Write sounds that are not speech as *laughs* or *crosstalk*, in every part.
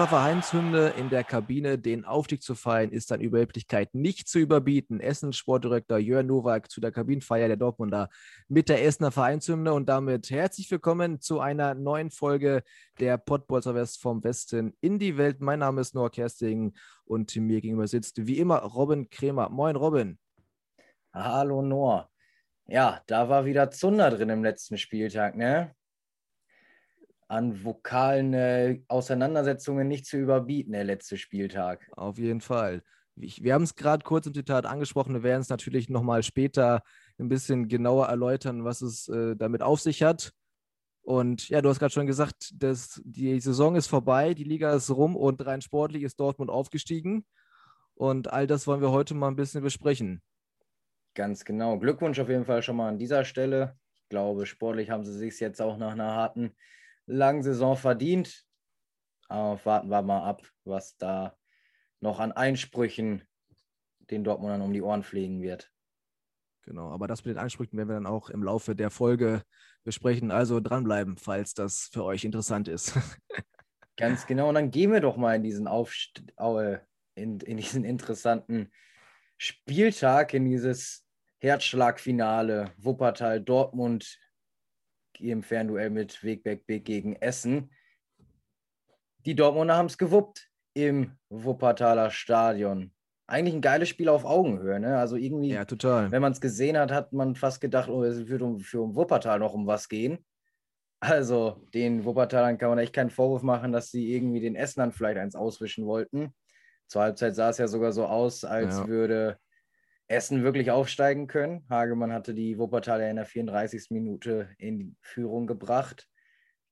Unserer Vereinshymne in der Kabine den Aufstieg zu feiern, ist an Überheblichkeit nicht zu überbieten. Essen Sportdirektor Jörn Nowak zu der Kabinenfeier der Dortmunder mit der Essener Vereinshymne und damit herzlich willkommen zu einer neuen Folge der Pottbolzer West vom Westen in die Welt. Mein Name ist Noah Kersting und mir gegenüber sitzt wie immer Robin Kremer. Moin Robin. Hallo Noah. Ja, da war wieder Zunder drin im letzten Spieltag, ne? An vokalen äh, Auseinandersetzungen nicht zu überbieten, der letzte Spieltag. Auf jeden Fall. Ich, wir haben es gerade kurz im Zitat angesprochen. Wir werden es natürlich nochmal später ein bisschen genauer erläutern, was es äh, damit auf sich hat. Und ja, du hast gerade schon gesagt, dass die Saison ist vorbei, die Liga ist rum und rein sportlich ist Dortmund aufgestiegen. Und all das wollen wir heute mal ein bisschen besprechen. Ganz genau. Glückwunsch auf jeden Fall schon mal an dieser Stelle. Ich glaube, sportlich haben sie sich jetzt auch nach einer harten langen Saison verdient. Aber warten wir mal ab, was da noch an Einsprüchen den Dortmundern um die Ohren fliegen wird. Genau, aber das mit den Einsprüchen werden wir dann auch im Laufe der Folge besprechen. Also dranbleiben, falls das für euch interessant ist. *laughs* Ganz genau. Und dann gehen wir doch mal in diesen, Aufst in, in diesen interessanten Spieltag, in dieses Herzschlagfinale Wuppertal-Dortmund im Fernduell mit Wegberg Big gegen Essen. Die Dortmunder haben es gewuppt im Wuppertaler Stadion. Eigentlich ein geiles Spiel auf Augenhöhe. Ne? Also irgendwie, ja, total. wenn man es gesehen hat, hat man fast gedacht, oh, es wird um, für um Wuppertal noch um was gehen. Also den Wuppertalern kann man echt keinen Vorwurf machen, dass sie irgendwie den Essenern vielleicht eins auswischen wollten. Zur Halbzeit sah es ja sogar so aus, als ja. würde Essen wirklich aufsteigen können. Hagemann hatte die Wuppertaler in der 34. Minute in Führung gebracht.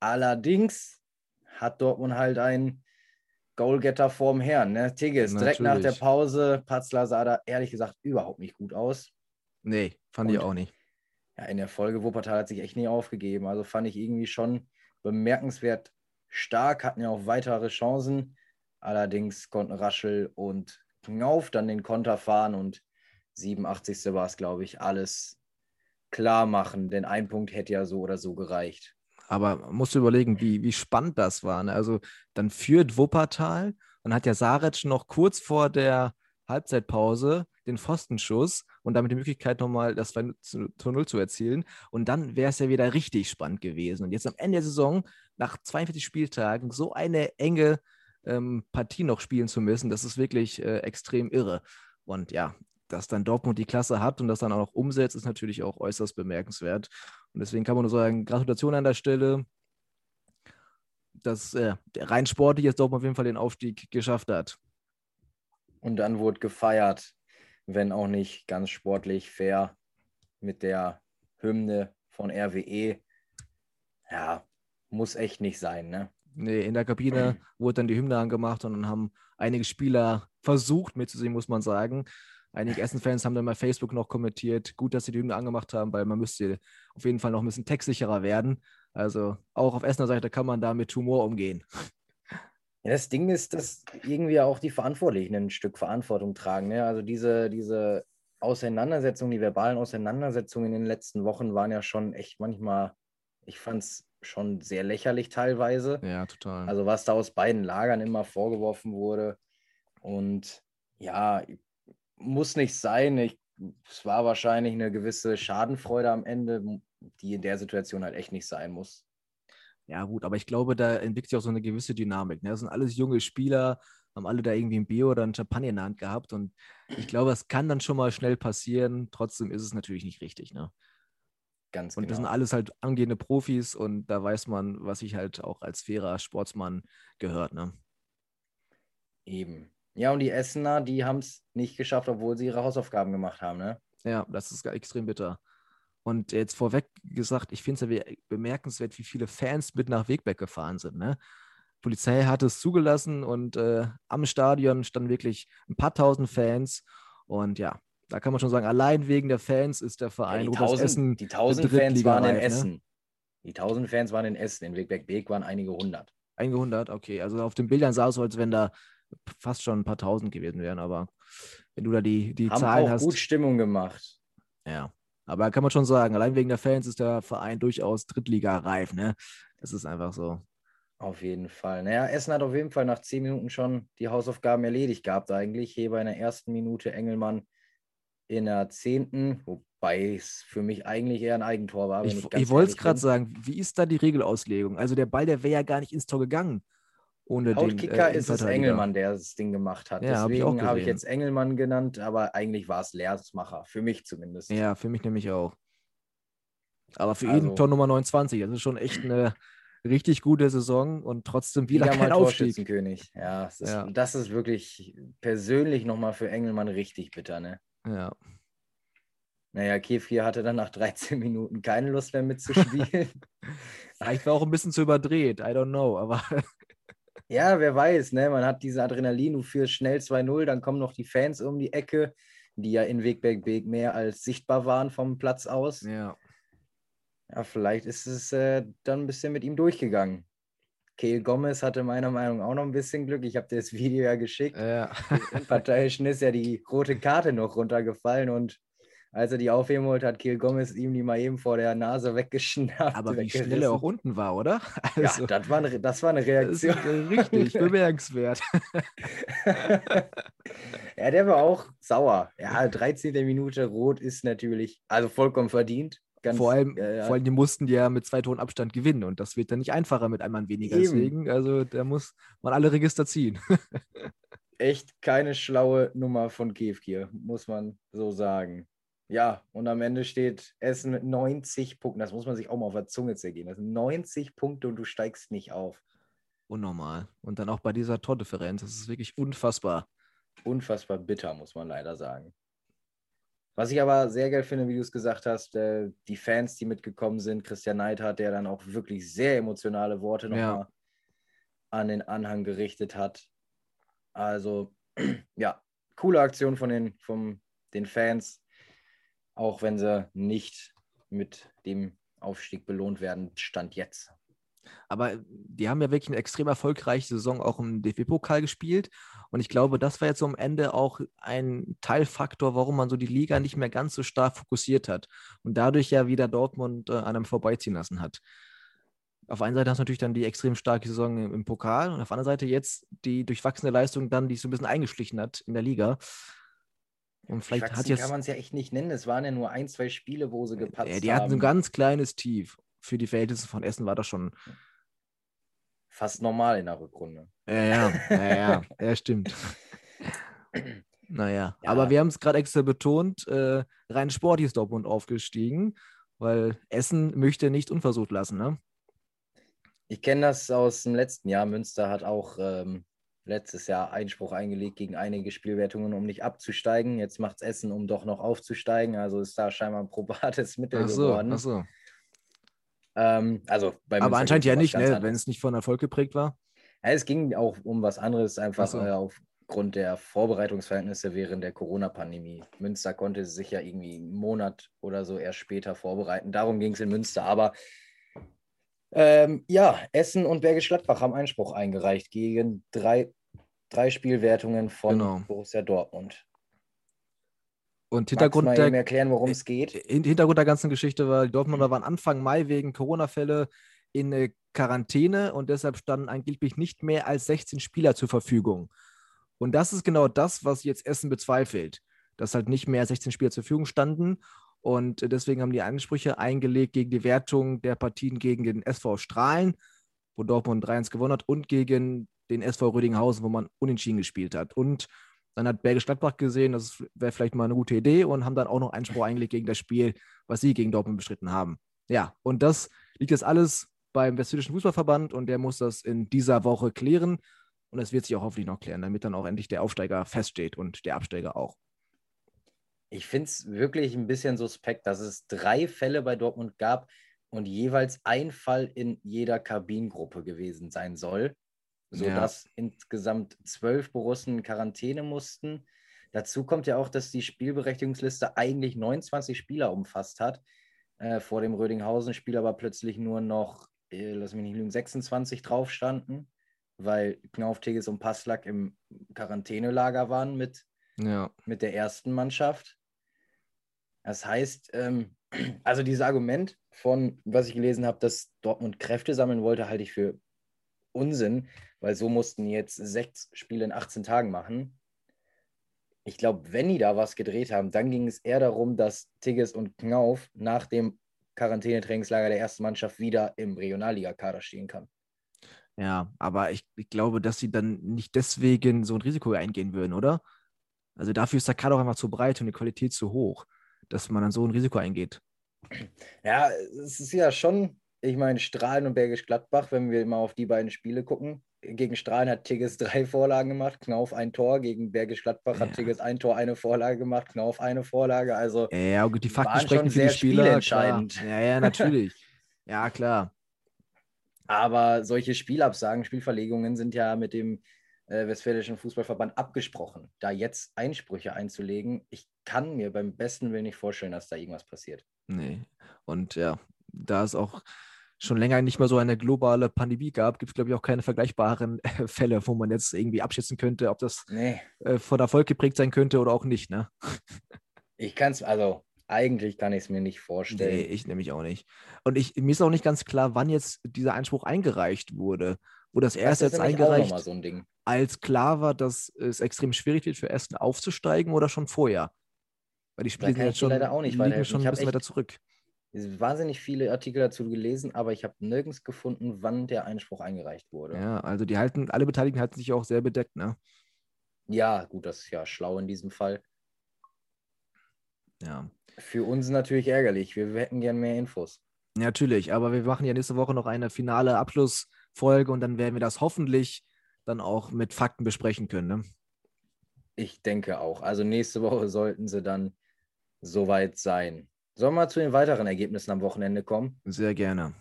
Allerdings hat Dortmund halt einen Goalgetter vorm Herrn. Ne? Tigges, direkt nach der Pause. Patzler sah da ehrlich gesagt überhaupt nicht gut aus. Nee, fand Und, ich auch nicht. Ja, in der Folge Wuppertal hat sich echt nie aufgegeben. Also fand ich irgendwie schon bemerkenswert stark, hatten ja auch weitere Chancen. Allerdings konnten Raschel und Knauf dann den Konter fahren und 87. war es, glaube ich, alles klar machen, denn ein Punkt hätte ja so oder so gereicht. Aber musst du überlegen, wie, wie spannend das war. Ne? Also dann führt Wuppertal, dann hat ja Saric noch kurz vor der Halbzeitpause den Pfostenschuss und damit die Möglichkeit, nochmal das 2 zu 0 zu erzielen. Und dann wäre es ja wieder richtig spannend gewesen. Und jetzt am Ende der Saison, nach 42 Spieltagen, so eine enge ähm, Partie noch spielen zu müssen, das ist wirklich äh, extrem irre. Und ja, dass dann Dortmund die Klasse hat und das dann auch noch umsetzt, ist natürlich auch äußerst bemerkenswert. Und deswegen kann man nur sagen, Gratulation an der Stelle, dass äh, rein sportlich jetzt Dortmund auf jeden Fall den Aufstieg geschafft hat. Und dann wurde gefeiert, wenn auch nicht ganz sportlich fair mit der Hymne von RWE. Ja, muss echt nicht sein, ne? Nee, in der Kabine *clears throat* wurde dann die Hymne angemacht und dann haben einige Spieler versucht mitzusehen, muss man sagen. Einige Essen-Fans haben dann bei Facebook noch kommentiert, gut, dass sie die Hymne angemacht haben, weil man müsste auf jeden Fall noch ein bisschen textsicherer werden. Also auch auf Essener Seite kann man da mit Humor umgehen. *laughs* Ja, das Ding ist, dass irgendwie auch die Verantwortlichen ein Stück Verantwortung tragen. Ne? Also diese, diese Auseinandersetzungen, die verbalen Auseinandersetzungen in den letzten Wochen waren ja schon echt manchmal, ich fand es schon sehr lächerlich teilweise. Ja, total. Also was da aus beiden Lagern immer vorgeworfen wurde. Und ja, muss nicht sein. Ich, es war wahrscheinlich eine gewisse Schadenfreude am Ende, die in der Situation halt echt nicht sein muss. Ja, gut, aber ich glaube, da entwickelt sich auch so eine gewisse Dynamik. Ne? Das sind alles junge Spieler, haben alle da irgendwie ein Bier oder ein Champagner in der Hand gehabt und ich glaube, das kann dann schon mal schnell passieren. Trotzdem ist es natürlich nicht richtig. Ne? Ganz und genau. das sind alles halt angehende Profis und da weiß man, was sich halt auch als fairer Sportsmann gehört. Ne? Eben. Ja, und die Essener, die haben es nicht geschafft, obwohl sie ihre Hausaufgaben gemacht haben, ne? Ja, das ist extrem bitter. Und jetzt vorweg gesagt, ich finde es ja bemerkenswert, wie viele Fans mit nach Wegberg gefahren sind. Ne? Polizei hat es zugelassen und äh, am Stadion standen wirklich ein paar tausend Fans. Und ja, da kann man schon sagen, allein wegen der Fans ist der Verein Ja, die 1000 Essen die 1000 Fans waren in ne? Essen. Die 1000 Fans waren in Essen. In Wegberg-Beek waren einige hundert. Einige hundert, okay. Also auf den Bildern sah es so, als wenn da fast schon ein paar tausend gewesen wären. Aber wenn du da die, die Haben Zahlen auch hast. gut Stimmung gemacht. Ja. Aber kann man schon sagen, allein wegen der Fans ist der Verein durchaus Drittliga-reif, ne? Das ist einfach so. Auf jeden Fall. Naja, Essen hat auf jeden Fall nach zehn Minuten schon die Hausaufgaben erledigt gehabt eigentlich. Heber in der ersten Minute, Engelmann in der zehnten, wobei es für mich eigentlich eher ein Eigentor war. Ich, ganz ich wollte es gerade sagen, wie ist da die Regelauslegung? Also der Ball, der wäre ja gar nicht ins Tor gegangen. Ohne Laut den Kicker äh, ist es. Engelmann, der das Ding gemacht hat. Ja, hab ich Deswegen habe ich gesehen. jetzt Engelmann genannt, aber eigentlich war es Leersmacher, für mich zumindest. Ja, für mich nämlich auch. Aber für Also- ihn Tor Nummer 29. Das ist schon echt eine richtig gute Saison und trotzdem wieder, Wieder kein Aufstieg. Ja, es ist, Ja. das ist wirklich persönlich nochmal für Engelmann richtig bitter. Ne? Ja. Naja, Kefir hatte dann nach 13 Minuten keine Lust mehr *laughs* mitzuspielen. Vielleicht war auch ein bisschen zu überdreht, I don't know, aber ja, wer weiß, ne? man hat diese Adrenalin, du führst schnell 2-0, dann kommen noch die Fans um die Ecke, die ja in Wegberg-Beek mehr als sichtbar waren vom Platz aus. ja. Ja, vielleicht ist es äh, dann ein bisschen mit ihm durchgegangen. Kehl Gomez hatte meiner Meinung nach auch noch ein bisschen Glück. Ich habe dir das Video ja geschickt. ja. Parteiischen ist ja die rote Karte noch runtergefallen und als er die aufheben wollte, hat Kehl Gomez ihm die mal eben vor der Nase weggeschnappt. Aber wie schnell er auch unten war, oder? Ja, Also, das war eine, das war eine Reaktion. richtig *laughs* bemerkenswert. *laughs* ja, der war auch sauer. Ja, 13. Minute rot ist natürlich, also vollkommen verdient. Ganz, vor, allem, äh, vor allem, die mussten ja mit zwei Toren Abstand gewinnen und das wird dann nicht einfacher mit einem Mann weniger. Eben. Deswegen, also da muss man alle Register ziehen. *laughs* echt keine schlaue Nummer von Kevkir, muss man so sagen. Ja, und am Ende steht Essen mit 90 Punkten. Das muss man sich auch mal auf der Zunge zergehen. Das sind 90 Punkte und du steigst nicht auf. Unnormal. Und dann auch bei dieser Tordifferenz. Das ist wirklich unfassbar. Unfassbar bitter, muss man leider sagen. Was ich aber sehr geil finde, wie du es gesagt hast, äh, die Fans, die mitgekommen sind, Christian Neidhardt, der dann auch wirklich sehr emotionale Worte nochmal Ja. an den Anhang gerichtet hat. Also, *clears throat* ja, coole Aktion von den, von den Fans, auch wenn sie nicht mit dem Aufstieg belohnt werden, stand jetzt. Aber die haben ja wirklich eine extrem erfolgreiche Saison auch im DFB-Pokal gespielt. Und ich glaube, das war jetzt so am Ende auch ein Teilfaktor, warum man so die Liga nicht mehr ganz so stark fokussiert hat. Und dadurch ja wieder Dortmund äh, an einem vorbeiziehen lassen hat. Auf einer Seite hast du natürlich dann die extrem starke Saison im, im Pokal und auf der anderen Seite jetzt die durchwachsene Leistung dann, die so ein bisschen eingeschlichen hat in der Liga. Und vielleicht hat jetzt. kann man es ja echt nicht nennen. Es waren ja nur ein, zwei Spiele, wo sie gepatzt Ja, die hatten so ein haben. ganz kleines Tief. Für die Verhältnisse von Essen war das schon. Fast normal in der Rückrunde. Ja, ja, ja, ja, ja *laughs* stimmt. *clears throat* Naja, Ja. aber wir haben es gerade extra betont, äh, rein sportlich ist Dortmund aufgestiegen, weil Essen möchte nicht unversucht lassen, ne? Ich kenne das aus dem letzten Jahr. Münster hat auch ähm, letztes Jahr Einspruch eingelegt gegen einige Spielwertungen, um nicht abzusteigen. Jetzt macht es Essen, um doch noch aufzusteigen. Also ist da scheinbar ein probates *laughs* Mittel Ach so, geworden. ach so. Ähm, also Aber anscheinend ja nicht, ne? wenn es nicht von Erfolg geprägt war. Ja, es ging auch um was anderes, einfach Ach so. äh, aufgrund der Vorbereitungsverhältnisse während der Corona-Pandemie. Münster konnte sich ja irgendwie einen Monat oder so erst später vorbereiten. Darum ging es in Münster. Aber ähm, ja, Essen und Bergisch Gladbach haben Einspruch eingereicht gegen drei, drei Spielwertungen von Genau. Borussia Dortmund. Und Hintergrund mal der, eben erklären, worum es geht? Hin- Hintergrund der ganzen Geschichte war, die Mhm. Dortmunder waren Anfang Mai wegen Corona-Fälle in äh, Quarantäne und deshalb standen angeblich nicht mehr als 16 Spieler zur Verfügung. Und das ist genau das, was jetzt Essen bezweifelt, dass halt nicht mehr 16 Spieler zur Verfügung standen. Und äh, deswegen haben die Ansprüche eingelegt gegen die Wertung der Partien gegen den SV Strahlen, wo Dortmund 3-1 gewonnen hat, und gegen den SV Rödinghausen, wo man unentschieden gespielt hat. Und dann hat Bergisch Gladbach gesehen, das wäre vielleicht mal eine gute Idee und haben dann auch noch Einspruch eingelegt gegen das Spiel, was sie gegen Dortmund bestritten haben. Ja, und das liegt jetzt alles beim Westfälischen Fußballverband und der muss das in dieser Woche klären. Und es wird sich auch hoffentlich noch klären, damit dann auch endlich der Aufsteiger feststeht und der Absteiger auch. Ich finde es wirklich ein bisschen suspekt, dass es drei Fälle bei Dortmund gab und jeweils ein Fall in jeder Kabinengruppe gewesen sein soll, sodass ja. insgesamt zwölf Borussen in Quarantäne mussten. Dazu kommt ja auch, dass die Spielberechtigungsliste eigentlich 29 Spieler umfasst hat. Äh, vor dem Rödinghausen-Spiel aber plötzlich nur noch, äh, lass mich nicht lügen, 26 drauf standen, weil Knauf, Tigges und Passlack im Quarantänelager waren mit, ja. mit der ersten Mannschaft. Das heißt, ähm, *clears throat* also dieses Argument von, was ich gelesen habe, dass Dortmund Kräfte sammeln wollte, halte ich für Unsinn, weil so mussten jetzt sechs Spiele in 18 Tagen machen. Ich glaube, wenn die da was gedreht haben, dann ging es eher darum, dass Tigges und Knauf nach dem Quarantänetrainingslager der ersten Mannschaft wieder im Regionalliga-Kader stehen kann. Ja, aber ich, ich, glaube, dass sie dann nicht deswegen so ein Risiko eingehen würden, oder? Also dafür ist der Kader auch einfach zu breit und die Qualität zu hoch dass man dann so ein Risiko eingeht. Ja, es ist ja schon, ich meine, Strahlen und Bergisch Gladbach, wenn wir mal auf die beiden Spiele gucken. Gegen Strahlen hat Tigges *laughs* drei Vorlagen gemacht, Knauf ein Tor. Gegen Bergisch Gladbach ja. hat Tigges ein Tor, eine Vorlage gemacht, Knauf eine Vorlage. Also ja, gut, die Fakten sprechen für die Spieler. Spielentscheidend. Klar. Ja, ja, natürlich. *laughs* ja, klar. Aber solche Spielabsagen, Spielverlegungen sind ja mit dem äh, Westfälischen Fußballverband abgesprochen, da jetzt Einsprüche einzulegen. Ich kann mir beim besten Willen nicht vorstellen, dass da irgendwas passiert. Nee. Und ja, da es auch schon länger nicht mehr so eine globale Pandemie gab, gibt es, glaube ich, auch keine vergleichbaren äh, *laughs* Fälle, wo man jetzt irgendwie abschätzen könnte, ob das nee. äh, von Erfolg geprägt sein könnte oder auch nicht. Ne? Ich kann es, also eigentlich kann ich es mir nicht vorstellen. Nee, ich nämlich auch nicht. Und ich, mir ist auch nicht ganz klar, wann jetzt dieser Einspruch eingereicht wurde. Wo das erst jetzt eingereicht, so als klar war, dass es extrem schwierig wird für Essen aufzusteigen oder schon vorher? Weil die Spiele sind jetzt schon, leider auch nicht liegen schon ein bisschen weiter zurück. Wahnsinnig viele Artikel dazu gelesen, aber ich habe nirgends gefunden, wann der Einspruch eingereicht wurde. Ja, also die halten, alle Beteiligten halten sich auch sehr bedeckt, ne? Ja, gut, das ist ja schlau in diesem Fall. Ja. Für uns natürlich ärgerlich. Wir, wir hätten gern mehr Infos. Natürlich, aber wir machen ja nächste Woche noch eine finale Abschlussfolge und dann werden wir das hoffentlich dann auch mit Fakten besprechen können. Ne? Ich denke auch. Also nächste Woche sollten sie dann soweit sein. Sollen wir zu den weiteren Ergebnissen am Wochenende kommen? Sehr gerne.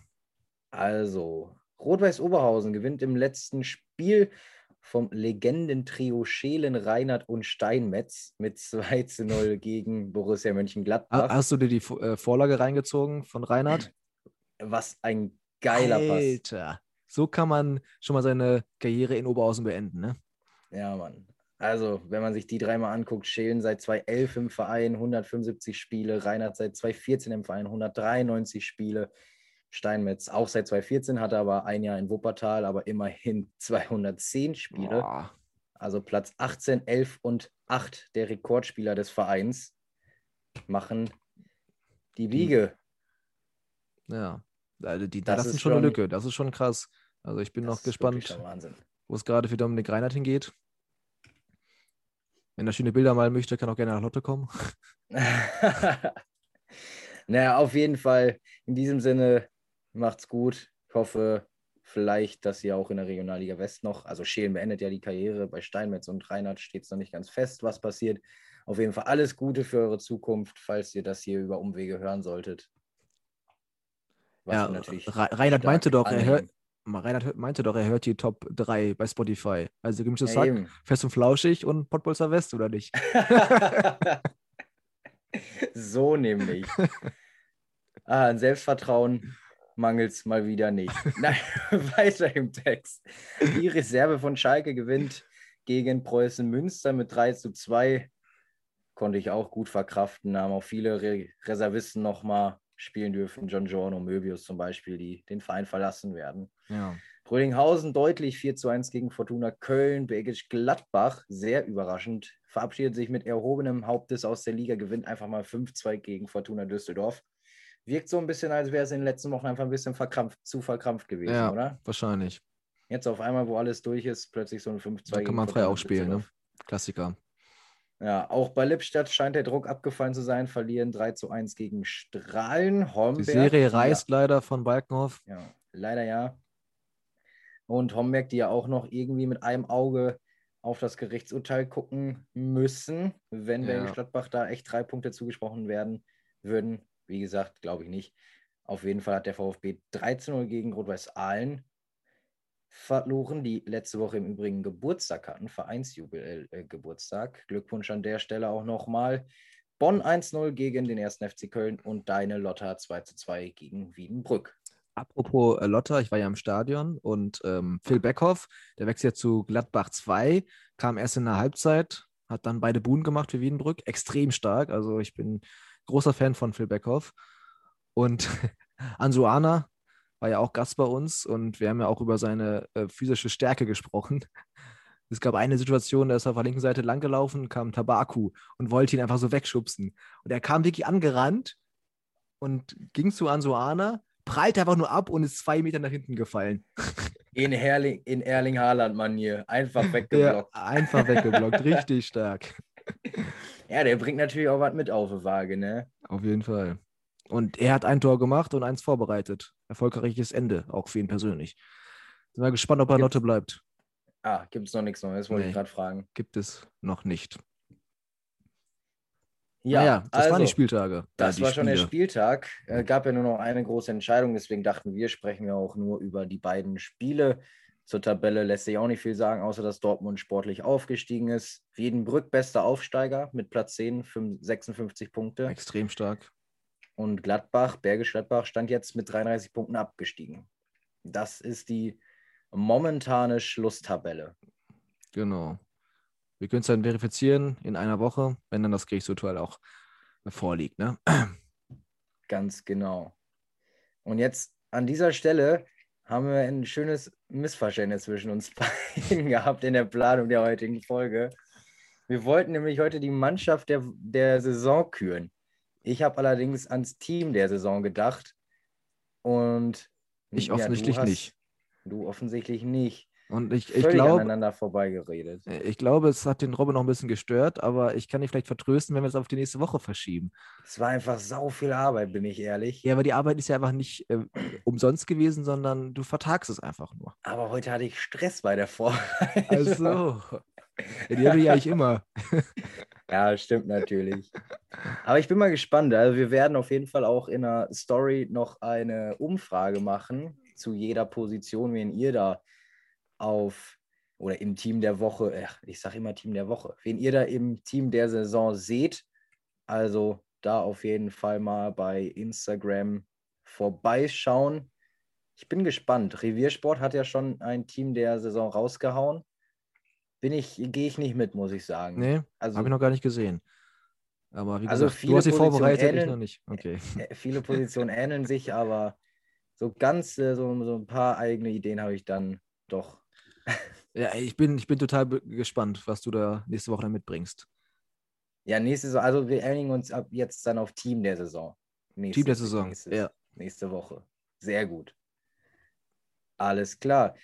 Also, Rot-Weiß Oberhausen gewinnt im letzten Spiel vom Legendentrio Schelen, Reinhardt und Steinmetz mit *laughs* 2 zu 0 gegen Borussia Mönchengladbach. Hast du dir die äh, Vorlage reingezogen von Reinhardt? Was ein geiler Alter. Pass. Alter, so kann man schon mal seine Karriere in Oberhausen beenden, ne? Ja, Mann. Also, wenn man sich die dreimal anguckt, Schelen seit 2011 im Verein, 175 Spiele, Reinhardt seit 2014 im Verein, 193 Spiele, Steinmetz auch seit 2014, hatte aber ein Jahr in Wuppertal, aber immerhin *laughs* 210 Spiele. Boah. Also Platz 18, 11 und 8 der Rekordspieler des Vereins machen die Wiege. Ja, also die, das, das ist, ist schon eine Lücke, das ist schon krass. Also ich bin noch gespannt, wo es gerade für Dominik Reinhardt hingeht. Wenn er schöne Bilder malen möchte, kann auch gerne nach Lotte kommen. *laughs* naja, auf jeden Fall. In diesem Sinne, macht's gut. Ich hoffe vielleicht, dass ihr auch in der Regionalliga West noch, also Schelen beendet ja die Karriere, bei Steinmetz und Reinhardt steht es noch nicht ganz fest, was passiert. Auf jeden Fall alles Gute für eure Zukunft, falls ihr das hier über Umwege hören solltet. Was ja, Reinhard meinte doch, er hört, Reinhard meinte doch, er hört die Top 3 bei Spotify. Also gemischtes ja, Sack, eben. Fest und Flauschig und Pottbolzer West, oder nicht? *laughs* so nämlich. *laughs* Ah, an Selbstvertrauen mangelt es mal wieder nicht. *laughs* Nein, weiter im Text. Die Reserve von Schalke gewinnt gegen Preußen Münster mit 3 zu 2. Konnte ich auch gut verkraften. Haben auch viele Re Reservisten nochmal spielen dürfen. John Giorno, Möbius zum Beispiel, die den Verein verlassen werden. Ja. Rödinghausen deutlich 4 zu 1 gegen Fortuna Köln. Bergisch Gladbach, sehr überraschend, verabschiedet sich mit erhobenem Hauptes aus der Liga, gewinnt einfach mal 5-2 gegen Fortuna Düsseldorf. Wirkt so ein bisschen, als wäre es in den letzten Wochen einfach ein bisschen verkrampft, zu verkrampft gewesen, ja, oder? Wahrscheinlich. Jetzt auf einmal, wo alles durch ist, plötzlich so ein 5-2 Da kann man frei auch spielen, ne? Klassiker. Ja, auch bei Lippstadt scheint der Druck abgefallen zu sein, verlieren 3 zu 1 gegen Strahlen. Homberg, die Serie reißt ja. leider von Balkenhof. Ja, leider ja. Und Homberg, die ja auch noch irgendwie mit einem Auge auf das Gerichtsurteil gucken müssen, wenn Ja. Bergisch Gladbach da echt drei Punkte zugesprochen werden würden. Wie gesagt, glaube ich nicht. Auf jeden Fall hat der VfB 13-0 gegen Rot-Weiß Aalen verloren, die letzte Woche im Übrigen Geburtstag hatten, Vereinsjubel äh, Geburtstag. Glückwunsch an der Stelle auch nochmal. Bonn 1-0 gegen den 1. FC Köln und deine Lotta 2-2 gegen Wiedenbrück. Apropos äh, Lotta, ich war ja im Stadion und ähm, Phil Beckhoff, der wechselt ja zu Gladbach 2, kam erst in der Halbzeit, hat dann beide Buhnen gemacht für Wiedenbrück, extrem stark. Also ich bin großer Fan von Phil Beckhoff. Und *laughs* Ansuana war ja auch Gast bei uns und wir haben ja auch über seine äh, physische Stärke gesprochen. *laughs* Es gab eine Situation, da ist er auf der linken Seite langgelaufen, kam Tabaku und wollte ihn einfach so wegschubsen. Und er kam wirklich angerannt und ging zu Ansuana, prallte einfach nur ab und ist zwei Meter nach hinten gefallen. In, Herling, in Erling Haaland-Manier. Einfach *laughs* Ja, weggeblockt. einfach weggeblockt, *laughs* richtig stark. Ja, der bringt natürlich auch was mit auf die Waage, ne? Auf jeden Fall. Und er hat ein Tor gemacht und eins vorbereitet. Erfolgreiches Ende, auch für ihn persönlich. Sind wir gespannt, ob er Lotte bleibt. Ah, gibt es noch nichts Neues, wollte Nee. ich gerade fragen. Gibt es noch nicht. Ja, naja, das also, waren die Spieltage. Das äh, die war schon der Spiele. Spieltag. Äh, gab ja nur noch eine große Entscheidung, deswegen dachten wir, sprechen wir auch nur über die beiden Spiele. Zur Tabelle lässt sich auch nicht viel sagen, außer dass Dortmund sportlich aufgestiegen ist. Wiedenbrück bester Aufsteiger mit Platz 10, 5 56 Punkte. Extrem stark. Und Gladbach, Bergisch Gladbach, stand jetzt mit 33 Punkten abgestiegen. Das ist die momentane Schlusstabelle. Genau. Wir können es dann verifizieren in einer Woche, wenn dann das Gerichtsurteil auch vorliegt. Ne? Ganz genau. Und jetzt an dieser Stelle haben wir ein schönes Missverständnis zwischen uns *laughs* beiden gehabt in der Planung der heutigen Folge. Wir wollten nämlich heute die Mannschaft der, der Saison küren. Ich habe allerdings ans Team der Saison gedacht. Und Ich ja, du offensichtlich hast- nicht. Du offensichtlich nicht. Und ich, ich glaube, aneinander vorbeigeredet. ich glaube, es hat den Robin noch ein bisschen gestört, aber ich kann dich vielleicht vertrösten, wenn wir es auf die nächste Woche verschieben. Es war einfach sau viel Arbeit, bin ich ehrlich. Ja, aber die Arbeit ist ja einfach nicht äh, umsonst gewesen, sondern du vertagst es einfach nur. Aber heute hatte ich Stress bei der Vorbereitung. Also, ja, die habe ich eigentlich immer. *laughs* Ja, stimmt natürlich. Aber ich bin mal gespannt. Also wir werden auf jeden Fall auch in der Story noch eine Umfrage machen zu jeder Position, wen ihr da auf oder im Team der Woche, ach, ich sage immer Team der Woche, wen ihr da im Team der Saison seht. Also da auf jeden Fall mal bei Instagram vorbeischauen. Ich bin gespannt. Reviersport hat ja schon ein Team der Saison rausgehauen. Bin ich, gehe ich nicht mit, muss ich sagen. Nee, also habe ich noch gar nicht gesehen. Aber wie Also gesagt, viele du hast sie Positionen vorbereitet, ich ähneln- noch nicht. Okay. *laughs* Äh, viele Positionen ähneln sich, aber so ganz äh, so, so ein paar eigene Ideen habe ich dann doch. Ja, ich bin, ich bin total gespannt, was du da nächste Woche dann mitbringst. Ja, nächste Saison, also wir einigen uns ab jetzt dann auf Team der Saison. Nächste, Team der Saison, nächstes- ja. Nächste Woche. Sehr gut. Alles klar.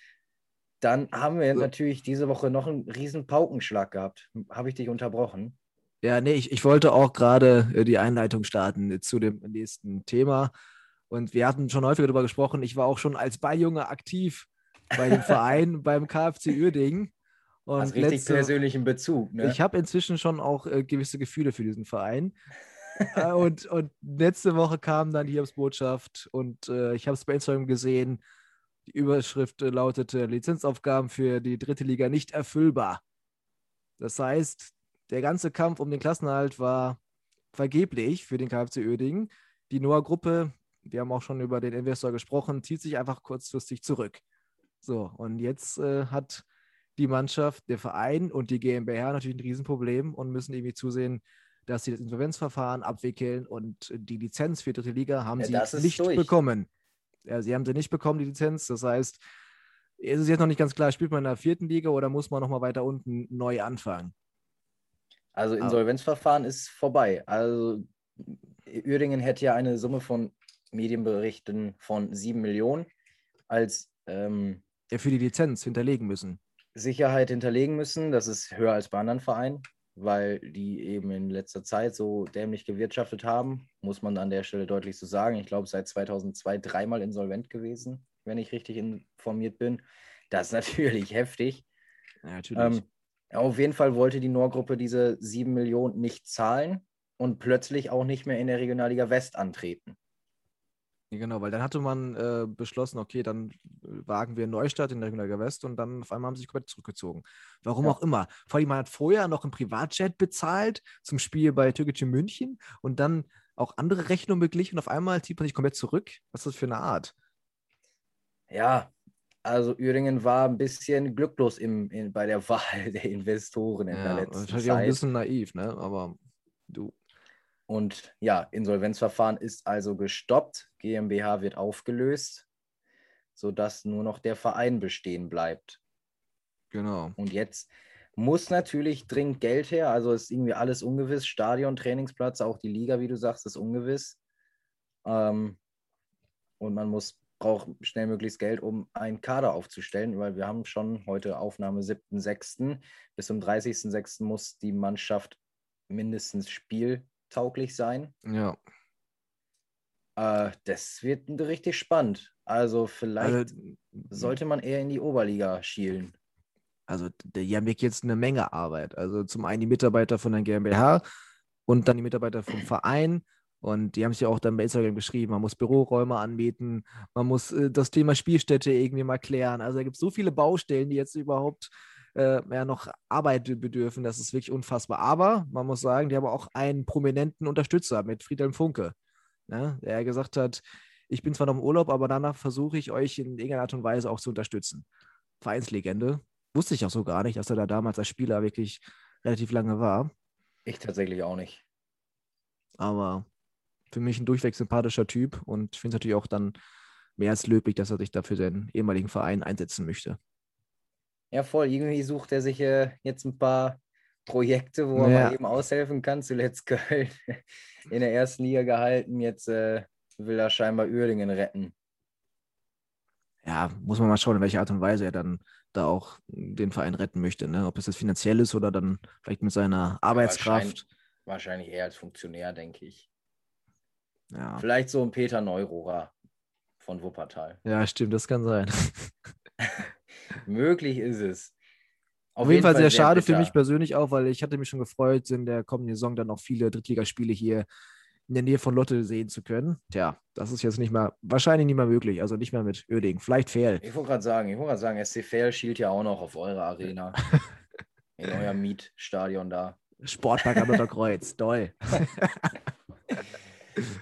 Dann haben wir So. natürlich diese Woche noch einen riesen Paukenschlag gehabt. Habe ich dich unterbrochen? Ja, nee, ich, ich wollte auch gerade äh, die Einleitung starten äh, zu dem nächsten Thema. Und wir hatten schon häufiger darüber gesprochen. Ich war auch schon als Balljunge aktiv bei dem Verein, beim KfC Uerdingen. Und Hast richtig letzte- persönlichen Bezug, ne? Ich habe inzwischen schon auch äh, gewisse Gefühle für diesen Verein. äh, und, und letzte Woche kam dann die Hiobsbotschaft und äh, ich habe es bei Instagram gesehen. Die Überschrift äh, lautete: Lizenzaufgaben für die dritte Liga nicht erfüllbar. Das heißt, der ganze Kampf um den Klassenerhalt war vergeblich für den KfC Uerdingen. Die Noah-Gruppe, wir haben auch schon über den Investor gesprochen, zieht sich einfach kurzfristig zurück. So, und jetzt äh, hat die Mannschaft, der Verein und die GmbH natürlich ein Riesenproblem und müssen irgendwie zusehen, dass sie das Insolvenzverfahren abwickeln und die Lizenz für dritte Liga haben Ja, sie ist nicht durch. bekommen. Ja, sie haben sie nicht bekommen, die Lizenz. Das heißt, ist es jetzt noch nicht ganz klar, spielt man in der vierten Liga oder muss man nochmal weiter unten neu anfangen? Also Insolvenzverfahren ist vorbei. Also Uerdingen hätte ja eine Summe von Medienberichten von 7 Millionen als ähm, für die Lizenz hinterlegen müssen. Sicherheit hinterlegen müssen. Das ist höher als bei anderen Vereinen, weil die eben in letzter Zeit so dämlich gewirtschaftet haben, muss man an der Stelle deutlich so sagen. Ich glaube, seit 2002 dreimal insolvent gewesen, wenn ich richtig informiert bin. Das ist natürlich *laughs* heftig. Ja, natürlich. Ähm, auf jeden Fall wollte die Nordgruppe diese 7 Millionen nicht zahlen und plötzlich auch nicht mehr in der Regionalliga West antreten. Ja, genau, weil dann hatte man äh, beschlossen, okay, dann äh, wagen wir Neustart in der Regionalliga West und dann auf einmal haben sie sich komplett zurückgezogen. Warum Ja. auch immer. Vor allem, man hat vorher noch einen Privatjet bezahlt zum Spiel bei Türkische München und dann auch andere Rechnungen beglichen und auf einmal zieht man sich komplett zurück. Was ist das für eine Art? Ja, also Uerdingen war ein bisschen glücklos im, in, bei der *laughs* Wahl der Investoren in der Ja, letzten wahrscheinlich auch ein Zeit. bisschen naiv, ne? Aber du. Und ja, Insolvenzverfahren ist also gestoppt. GmbH wird aufgelöst, sodass nur noch der Verein bestehen bleibt. Genau. Und jetzt muss natürlich dringend Geld her. Also ist irgendwie alles ungewiss. Stadion, Trainingsplatz, auch die Liga, wie du sagst, ist ungewiss. Ähm, und man muss braucht schnellmöglichst Geld, um einen Kader aufzustellen, weil wir haben schon heute Aufnahme 7.6. Bis zum 30.6. muss die Mannschaft mindestens spieltauglich sein. Ja. Äh, das wird richtig spannend. Also vielleicht Also, sollte man eher in die Oberliga schielen. also die haben wirklich jetzt eine Menge Arbeit. Also zum einen die Mitarbeiter von der GmbH und dann die Mitarbeiter vom Verein. Und die haben sich ja auch dann bei Instagram geschrieben, man muss Büroräume anmieten, man muss äh, das Thema Spielstätte irgendwie mal klären. Also da gibt es so viele Baustellen, die jetzt überhaupt äh, ja, noch Arbeit bedürfen. Das ist wirklich unfassbar. Aber man muss sagen, die haben auch einen prominenten Unterstützer mit Friedhelm Funke, ne, der gesagt hat, ich bin zwar noch im Urlaub, aber danach versuche ich euch in irgendeiner Art und Weise auch zu unterstützen. Vereinslegende. Wusste ich auch so gar nicht, dass er da damals als Spieler wirklich relativ lange war. Ich tatsächlich auch nicht. Aber für mich ein durchweg sympathischer Typ und finde es natürlich auch dann mehr als löblich, dass er sich dafür seinen ehemaligen Verein einsetzen möchte. Ja, voll. Irgendwie sucht er sich äh, jetzt ein paar Projekte, wo er Ja. mal eben aushelfen kann. Zuletzt *laughs* Köln in der ersten Liga gehalten. Jetzt äh, will er scheinbar Uerdingen retten. Ja, muss man mal schauen, in welcher Art und Weise er dann da auch den Verein retten möchte. Ne? Ob es jetzt finanziell ist oder dann vielleicht mit seiner Arbeitskraft. Wahrscheinlich eher als Funktionär, denke ich. Ja. Vielleicht so ein Peter Neurohrer von Wuppertal. ja, stimmt, das kann sein. *laughs* Möglich ist es. Auf, jeden Fall sehr schade für bitter. mich persönlich auch, weil ich hatte mich schon gefreut, in der kommenden Saison dann auch viele Drittligaspiele hier in der Nähe von Lotte sehen zu können. Tja, das ist jetzt nicht mehr, wahrscheinlich nicht mehr möglich. Also nicht mehr mit Öding. Vielleicht Fehl. Ich wollte gerade sagen, ich wollte gerade sagen, SC Verl schielt ja auch noch auf eure Arena. *laughs* in euer Mietstadion da. Sportpark am Lotterkreuz. *laughs* Toll.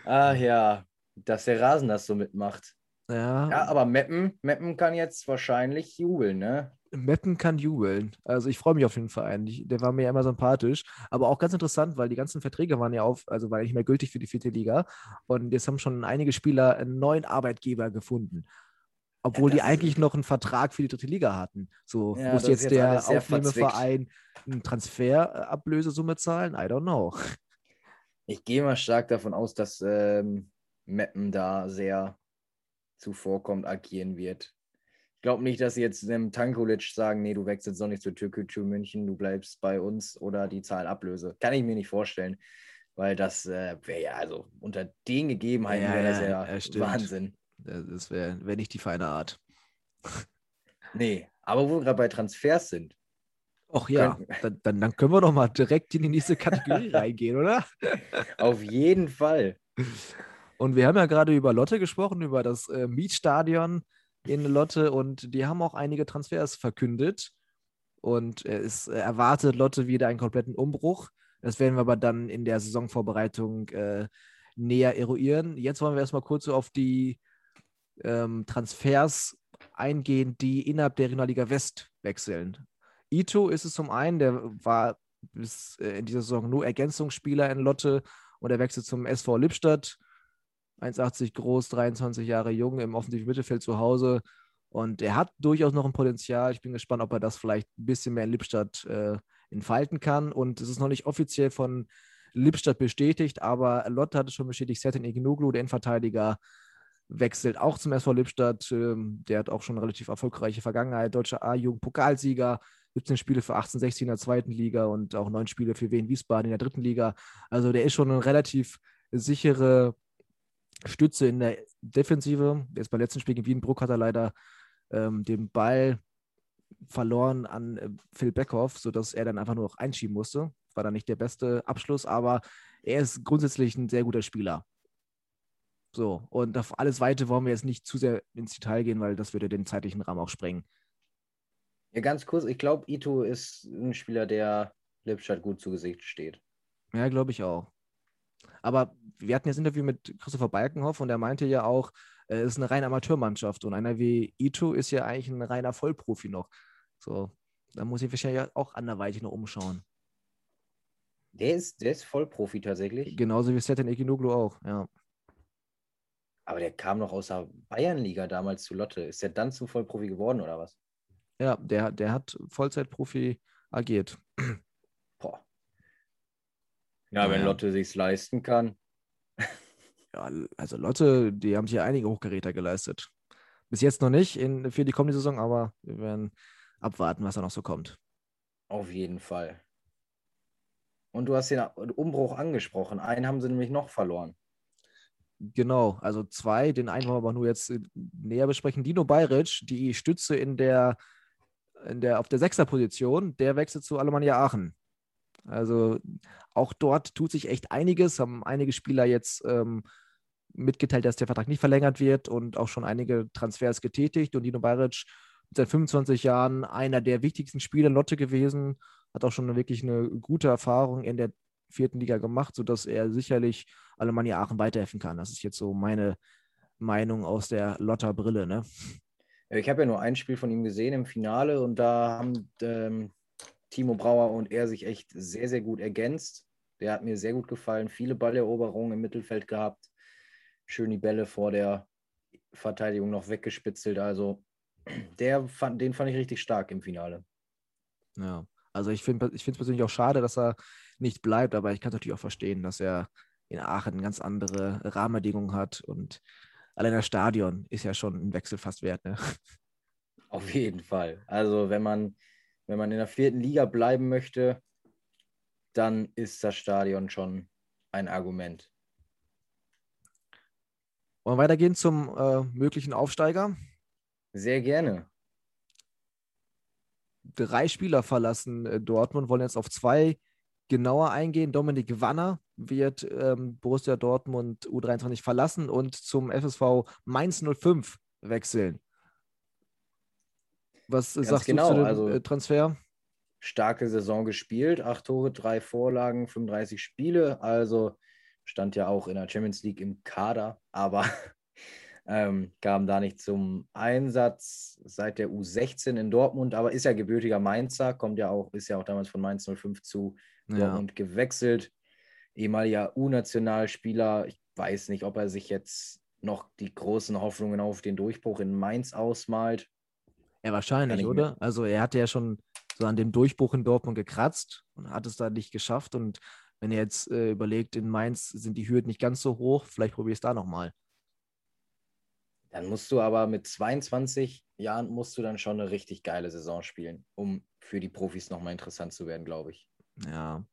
Ah ja, dass der Rasen das so mitmacht. Ja, Ja, aber Meppen, Meppen kann jetzt wahrscheinlich jubeln, ne? Meppen kann jubeln. Also ich freue mich auf den Verein. Ich, der war mir ja immer sympathisch. Aber auch ganz interessant, weil die ganzen Verträge waren ja auf, also war ja nicht mehr gültig für die vierte Liga. Und jetzt haben schon einige Spieler einen neuen Arbeitgeber gefunden. Obwohl das die eigentlich noch einen Vertrag für die dritte Liga hatten. So Ja, muss jetzt jetzt der Aufnehmeverein eine Transferablösesumme zahlen? I don't know. Ich gehe mal stark davon aus, dass ähm, Meppen da sehr zuvorkommt agieren wird. Ich glaube nicht, dass sie jetzt dem Tankulic sagen, nee, du wechselst doch nicht zur Türkgücü München, du bleibst bei uns oder die zahlen Ablöse. Kann ich mir nicht vorstellen, weil das äh, wäre ja, also unter den Gegebenheiten Ja, wäre das ja, ja, stimmt. Wahnsinn. Das wäre wär nicht die feine Art. Nee, aber wo wir gerade bei Transfers sind, Ach ja, dann, dann, dann können wir doch mal direkt in die nächste Kategorie *laughs* reingehen, oder? auf jeden Fall. Und wir haben ja gerade über Lotte gesprochen, über das äh, Mietstadion in Lotte und die haben auch einige Transfers verkündet. Und äh, es erwartet Lotte wieder einen kompletten Umbruch. Das werden wir aber dann in der Saisonvorbereitung äh, näher eruieren. Jetzt wollen wir erstmal kurz so auf die ähm, Transfers eingehen, die innerhalb der Regionalliga West wechseln. Ito ist es zum einen, der war bis äh, in dieser Saison nur Ergänzungsspieler in Lotte und er wechselt zum SV Lippstadt. 1,80 groß, 23 Jahre jung, im offensiven Mittelfeld zu Hause. Und er hat durchaus noch ein Potenzial. Ich bin gespannt, ob er das vielleicht ein bisschen mehr in Lippstadt äh, entfalten kann. Und es ist noch nicht offiziell von Lippstadt bestätigt, aber Lotte hat es schon bestätigt. Sertin Ignoglu, der Innenverteidiger, wechselt auch zum SV Lippstadt. Ähm, der hat auch schon eine relativ erfolgreiche Vergangenheit. Deutscher A-Jugend-Pokalsieger, 17 Spiele für 1860 in der zweiten Liga und auch neun Spiele für Wien Wiesbaden in der dritten Liga. Also der ist schon eine relativ sichere Stütze in der Defensive. Jetzt beim letzten Spiel gegen Wiedenbruck hat er leider ähm, den Ball verloren an äh, Phil Beckhoff, sodass er dann einfach nur noch einschieben musste. War dann nicht der beste Abschluss, aber er ist grundsätzlich ein sehr guter Spieler. So, und auf alles Weite wollen wir jetzt nicht zu sehr ins Detail gehen, weil das würde den zeitlichen Rahmen auch sprengen. Ja, ganz kurz, ich glaube, Ito ist ein Spieler, der Lippstadt gut zu Gesicht steht. Ja, glaube ich auch. Aber wir hatten jetzt ein Interview mit Christopher Balkenhoff und er meinte ja auch, äh, es ist eine reine Amateurmannschaft und einer wie Ito ist ja eigentlich ein reiner Vollprofi noch. So, da muss ich wahrscheinlich auch anderweitig noch umschauen. Der ist, der ist Vollprofi tatsächlich. Genauso wie Setan Ekinoglu auch, ja. Aber der kam noch aus der Bayernliga damals zu Lotte. Ist der dann zum Vollprofi geworden oder was? Ja, der, der hat Vollzeitprofi agiert. Ja, wenn. Lotte sich's leisten kann. Ja, also Lotte, die haben sich ja einige Hochgeräte geleistet. Bis jetzt noch nicht in, für die kommende Saison, aber wir werden abwarten, was da noch so kommt. Auf jeden Fall. Und du hast den Umbruch angesprochen. Einen haben sie nämlich noch verloren. Genau, also zwei, den einen wollen wir aber nur jetzt äh, näher besprechen. Dino Bayric, die Stütze in der, in der, auf der Sechserposition, der wechselt zu Alemannia Aachen. Also auch dort tut sich echt einiges, haben einige Spieler jetzt ähm, mitgeteilt, dass der Vertrag nicht verlängert wird und auch schon einige Transfers getätigt. Und Dino Bayric mit seinen 25 Jahren einer der wichtigsten Spieler Lotte gewesen, hat auch schon wirklich eine gute Erfahrung in der vierten Liga gemacht, sodass er sicherlich Alemannia Aachen weiterhelfen kann. Das ist jetzt so meine Meinung aus der Lotter Brille. Ne? Ich habe ja nur ein Spiel von ihm gesehen im Finale und da haben ähm, Timo Brauer und er sich echt sehr, sehr gut ergänzt. Der hat mir sehr gut gefallen. Viele Balleroberungen im Mittelfeld gehabt. Schön die Bälle vor der Verteidigung noch weggespitzelt. Also der fand, den fand ich richtig stark im Finale. Ja, also ich finde ich es persönlich auch schade, dass er nicht bleibt, aber ich kann es natürlich auch verstehen, dass er in Aachen ganz andere Rahmenbedingungen hat und allein das Stadion ist ja schon ein Wechsel fast wert. Ne? Auf jeden Fall. Also wenn man, wenn man in der vierten Liga bleiben möchte, dann ist das Stadion schon ein Argument. Wollen wir weitergehen zum äh, möglichen Aufsteiger? Sehr gerne. Drei Spieler verlassen äh, Dortmund, wollen jetzt auf zwei genauer eingehen. Dominik Wanner wird ähm, Borussia Dortmund U23 verlassen und zum FSV Mainz 05 wechseln. Was Ganz sagst genau, du zu dem also- äh, Transfer? starke Saison gespielt. Acht Tore, drei Vorlagen, 35 Spiele. Also stand ja auch in der Champions League im Kader, aber *laughs* ähm, kam da nicht zum Einsatz seit der U16 in Dortmund, aber ist ja gebürtiger Mainzer, kommt ja auch, ist ja auch damals von Mainz 05 zu Ja. Dortmund gewechselt. Ehemaliger U-Nationalspieler. Ich weiß nicht, ob er sich jetzt noch die großen Hoffnungen auf den Durchbruch in Mainz ausmalt. Ja, wahrscheinlich, oder? Also er hatte ja schon so an dem Durchbruch in Dortmund gekratzt und hat es da nicht geschafft. Und wenn er jetzt äh, überlegt, in Mainz sind die Hürden nicht ganz so hoch, vielleicht probier es da nochmal. Dann musst du aber mit 22 Jahren musst du dann schon eine richtig geile Saison spielen, um für die Profis nochmal interessant zu werden, glaube ich. Ja.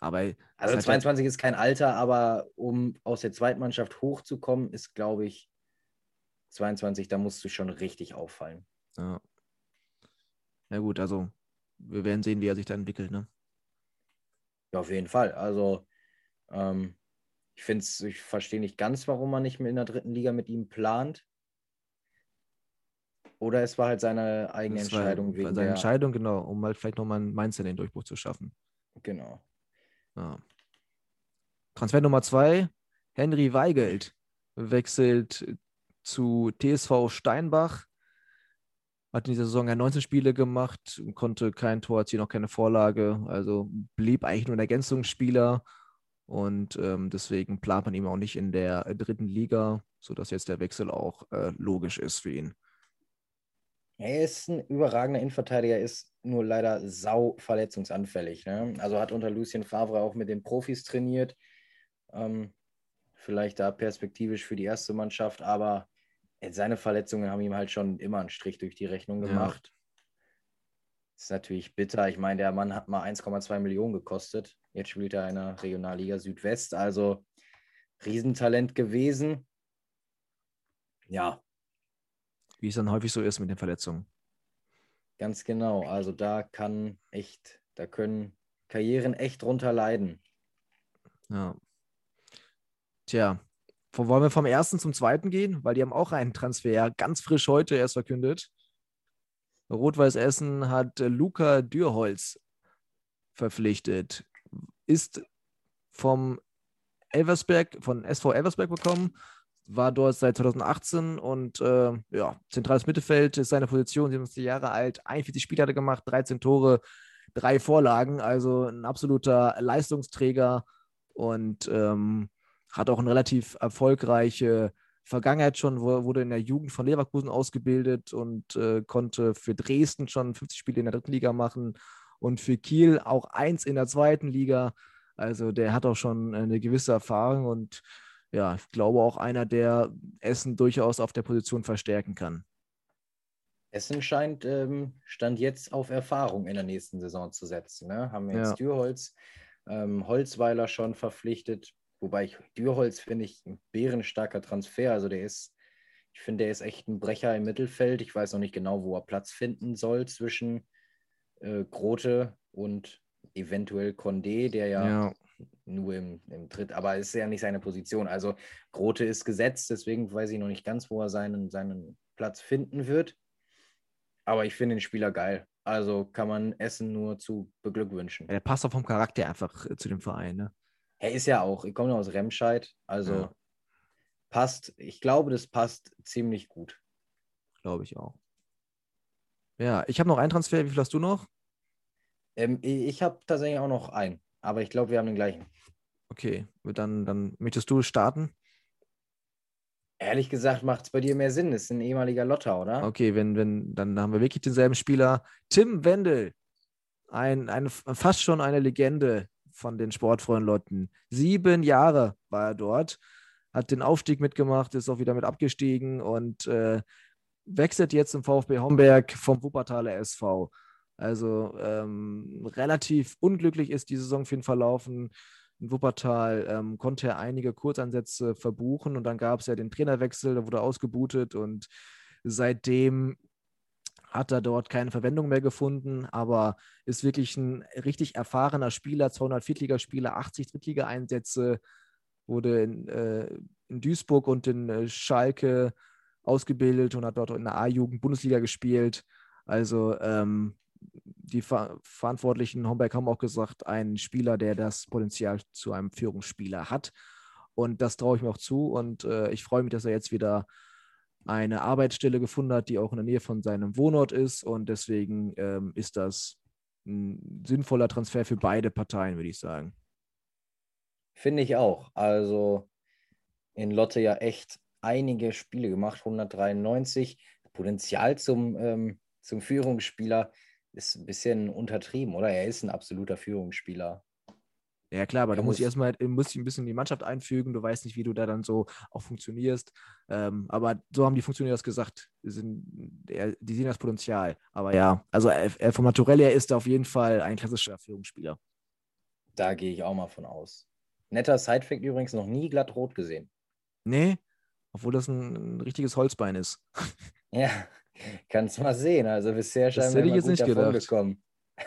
Aber Also ist halt 22 ist kein Alter, aber um aus der Zweitmannschaft hochzukommen, ist, glaube ich, 22, da musst du schon richtig auffallen. Ja. ja, gut, also wir werden sehen, wie er sich da entwickelt. Ne? Ja, auf jeden Fall. Also ähm, ich finde es, ich verstehe nicht ganz, warum man nicht mehr in der dritten Liga mit ihm plant. Oder es war halt seine eigene Das war Entscheidung wegen seine der, Entscheidung, genau, um halt vielleicht nochmal in Mainz den Durchbruch zu schaffen. Genau. Ja. Transfer Nummer zwei, Henry Weigelt wechselt zu TSV Steinbach. Hat in dieser Saison ja 19 Spiele gemacht, konnte kein Tor erzielen, auch keine Vorlage. Also blieb eigentlich nur ein Ergänzungsspieler. Und ähm, deswegen plant man ihn auch nicht in der dritten Liga, sodass jetzt der Wechsel auch äh, logisch ist für ihn. Er ist ein überragender Innenverteidiger, ist nur leider sau verletzungsanfällig. Ne? Also hat unter Lucien Favre auch mit den Profis trainiert. Ähm, vielleicht da perspektivisch für die erste Mannschaft, aber seine Verletzungen haben ihm halt schon immer einen Strich durch die Rechnung Ja. gemacht. Ist natürlich bitter. Ich meine, der Mann hat mal 1,2 Millionen gekostet. Jetzt spielt er in der Regionalliga Südwest, also Riesentalent gewesen. Ja, Wie es dann häufig so ist mit den Verletzungen. Ganz genau. Also da kann echt, da können Karrieren echt drunter leiden. Ja. Tja, wollen wir vom ersten zum zweiten gehen? Weil die haben auch einen Transfer ganz frisch heute erst verkündet. Rot-Weiß Essen hat Luca Dürholz verpflichtet. Ist vom Elversberg, von SV Elversberg bekommen, war dort seit 2018 und äh, ja, zentrales Mittelfeld ist seine Position, 77 Jahre alt, 41 Spiele hat er gemacht, 13 Tore, drei Vorlagen, also ein absoluter Leistungsträger und ähm, hat auch eine relativ erfolgreiche Vergangenheit schon, wurde in der Jugend von Leverkusen ausgebildet und äh, konnte für Dresden schon 50 Spiele in der dritten Liga machen und für Kiel auch eins in der zweiten Liga. Also der hat auch schon eine gewisse Erfahrung und ja, ich glaube auch einer, der Essen durchaus auf der Position verstärken kann. Essen scheint ähm, Stand jetzt auf Erfahrung in der nächsten Saison zu setzen. Ne? Haben wir jetzt ja. Dürholz, ähm, Holzweiler schon verpflichtet, wobei ich Dürholz finde ich ein bärenstarker Transfer. Also der ist, ich finde, der ist echt ein Brecher im Mittelfeld. Ich weiß noch nicht genau, wo er Platz finden soll zwischen äh, Grote und eventuell Condé, der ja, ja. nur im, im Tritt, aber ist ja nicht seine Position. Also Grote ist gesetzt, deswegen weiß ich noch nicht ganz, wo er seinen, seinen Platz finden wird. Aber ich finde den Spieler geil. Also kann man Essen nur zu beglückwünschen. Er passt auch vom Charakter einfach äh, zu dem Verein. Ne? Er ist ja auch, ich komme aus Remscheid, also ja. passt, ich glaube, das passt ziemlich gut. Glaube ich auch. Ja, ich habe noch einen Transfer. Wie viel hast du noch? Ähm, ich habe tatsächlich auch noch einen, aber ich glaube, wir haben den gleichen. Okay, dann, dann möchtest du starten? Ehrlich gesagt macht es bei dir mehr Sinn. Das ist ein ehemaliger Lotter, oder? Okay, wenn, wenn, dann haben wir wirklich denselben Spieler. Tim Wendel, ein, ein, fast schon eine Legende von den Sportfreunden Lotten. Sieben Jahre war er dort, hat den Aufstieg mitgemacht, ist auch wieder mit abgestiegen und äh, wechselt jetzt zum VfB Homberg vom Wuppertaler SV. Also ähm, relativ unglücklich ist die Saison für ihn verlaufen in Wuppertal ähm, konnte er einige Kurzansätze verbuchen und dann gab es ja den Trainerwechsel, da wurde ausgebutet und seitdem hat er dort keine Verwendung mehr gefunden, aber ist wirklich ein richtig erfahrener Spieler, 200 Viertligaspieler, 80 Drittliga-Einsätze, wurde in, äh, in, Duisburg und in äh, Schalke ausgebildet und hat dort in der A-Jugend Bundesliga gespielt. Also ähm, die Ver Verantwortlichen Homberg haben auch gesagt, ein Spieler, der das Potenzial zu einem Führungsspieler hat. Und das traue ich mir auch zu. Und äh, ich freue mich, dass er jetzt wieder eine Arbeitsstelle gefunden hat, die auch in der Nähe von seinem Wohnort ist. Und deswegen ähm, ist das ein sinnvoller Transfer für beide Parteien, würde ich sagen. Finde ich auch. Also in Lotte ja echt einige Spiele gemacht, 193. Potenzial zum, ähm, zum Führungsspieler ist ein bisschen untertrieben, oder? Er ist ein absoluter Führungsspieler. Ja, klar, aber er da muss ich erstmal muss ich ein bisschen in die Mannschaft einfügen. Du weißt nicht, wie du da dann so auch funktionierst. Ähm, aber so haben die Funktionäre das gesagt. Die, sind, die sehen das Potenzial. Aber ja, also er, vom Naturell her ist er auf jeden Fall ein klassischer Führungsspieler. Da gehe ich auch mal von aus. Netter Sidefact übrigens noch nie glatt rot gesehen. Nee, obwohl das ein, ein richtiges Holzbein ist. Ja, Kannst mal sehen. Also bisher wir jetzt nicht davon gedacht. gekommen.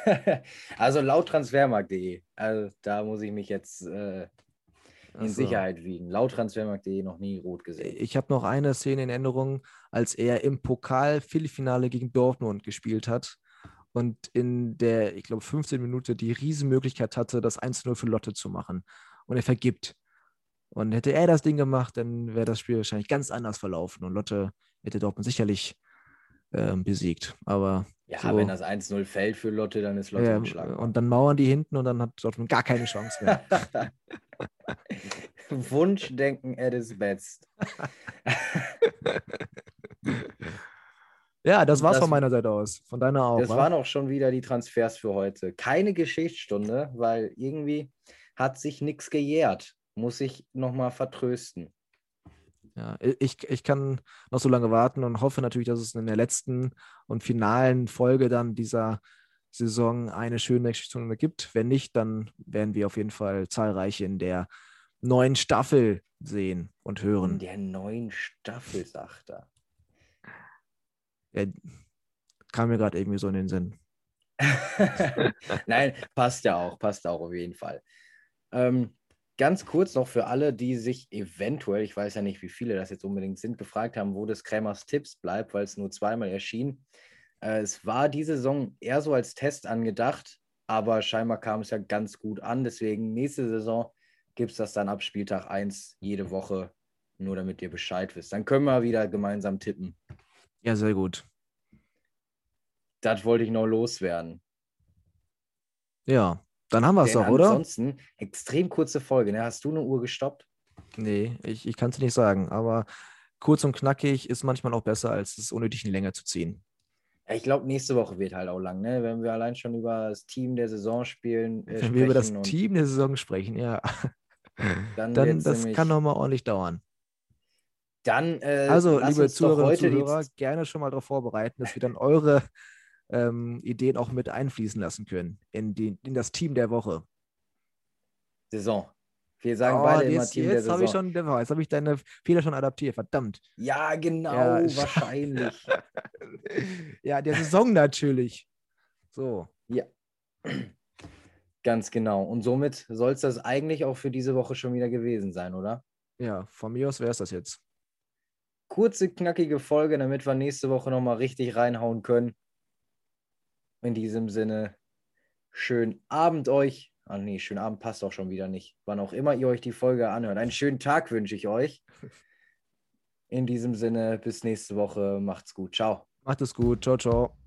*laughs* also laut transfermarkt.de. Also da muss ich mich jetzt äh, in so. Sicherheit wiegen. Laut transfermarkt.de noch nie rot gesehen. Ich habe noch eine Szene in Erinnerung, als er im Pokal Viertelfinale gegen Dortmund gespielt hat und in der, ich glaube, 15 Minute die Riesenmöglichkeit hatte, das 1-0 für Lotte zu machen. Und er vergibt. Und hätte er das Ding gemacht, dann wäre das Spiel wahrscheinlich ganz anders verlaufen. Und Lotte hätte Dortmund sicherlich äh, besiegt. Aber ja, so, wenn das 1-0 fällt für Lotte, dann ist Lotte ja, geschlagen. Und dann mauern die hinten und dann hat Dortmund gar keine Chance mehr. *laughs* Wunschdenken at its best. *laughs* ja, das war's das, von meiner Seite aus. Von deiner auch. Das wa? waren auch schon wieder die Transfers für heute. Keine Geschichtsstunde, weil irgendwie hat sich nichts gejährt. Muss ich nochmal vertrösten. Ja, ich, ich kann noch so lange warten und hoffe natürlich, dass es in der letzten und finalen Folge dann dieser Saison eine schöne Geschichte gibt. Wenn nicht, dann werden wir auf jeden Fall zahlreiche in der neuen Staffel sehen und hören. In der neuen Staffel, sagt er. Ja, kam mir gerade irgendwie so in den Sinn. *laughs* Nein, passt ja auch, passt auch auf jeden Fall. Ähm, ganz kurz noch für alle, die sich eventuell, ich weiß ja nicht, wie viele das jetzt unbedingt sind, gefragt haben, wo das Krämers Tipps bleibt, weil es nur zweimal erschien. Äh, es war diese Saison eher so als Test angedacht, aber scheinbar kam es ja ganz gut an. Deswegen nächste Saison gibt es das dann ab Spieltag 1 jede Woche, nur damit ihr Bescheid wisst. Dann können wir wieder gemeinsam tippen. Ja, sehr gut. Das wollte ich noch loswerden. Ja, dann haben wir es doch, oder? Ansonsten, extrem kurze Folge. Ne? Hast du eine Uhr gestoppt? Nee, ich, ich kann es nicht sagen, aber kurz und knackig ist manchmal auch besser, als es unnötig in Länge zu ziehen. Ich glaube, nächste Woche wird halt auch lang, ne? wenn wir allein schon über das Team der Saison spielen. Äh, Wenn wir über das Team der Saison sprechen, ja. *laughs* dann, Dann, das nämlich- kann noch mal ordentlich dauern. Dann, äh, Also, liebe Zuhörerinnen und Zuhörer, gerne schon mal darauf vorbereiten, dass wir dann eure ähm, Ideen auch mit einfließen lassen können in, die, in das Team der Woche. Saison. Wir sagen Oh, beide immer jetzt Team der jetzt habe ich Saison. schon, jetzt habe ich deine Fehler schon adaptiert, verdammt. Ja, genau, Ja, ich- *laughs* wahrscheinlich. ja, der Saison natürlich. So, Ganz genau. Und somit soll es das eigentlich auch für diese Woche schon wieder gewesen sein, oder? ja, von mir aus wäre es das jetzt. Kurze, knackige Folge, damit wir nächste Woche nochmal richtig reinhauen können. In diesem Sinne, schönen Abend euch. Ah nee, schönen Abend passt auch schon wieder nicht. Wann auch immer ihr euch die Folge anhört. Einen schönen Tag wünsche ich euch. *laughs* In diesem Sinne, bis nächste Woche. Macht's gut. Ciao. Macht es gut. Ciao, ciao.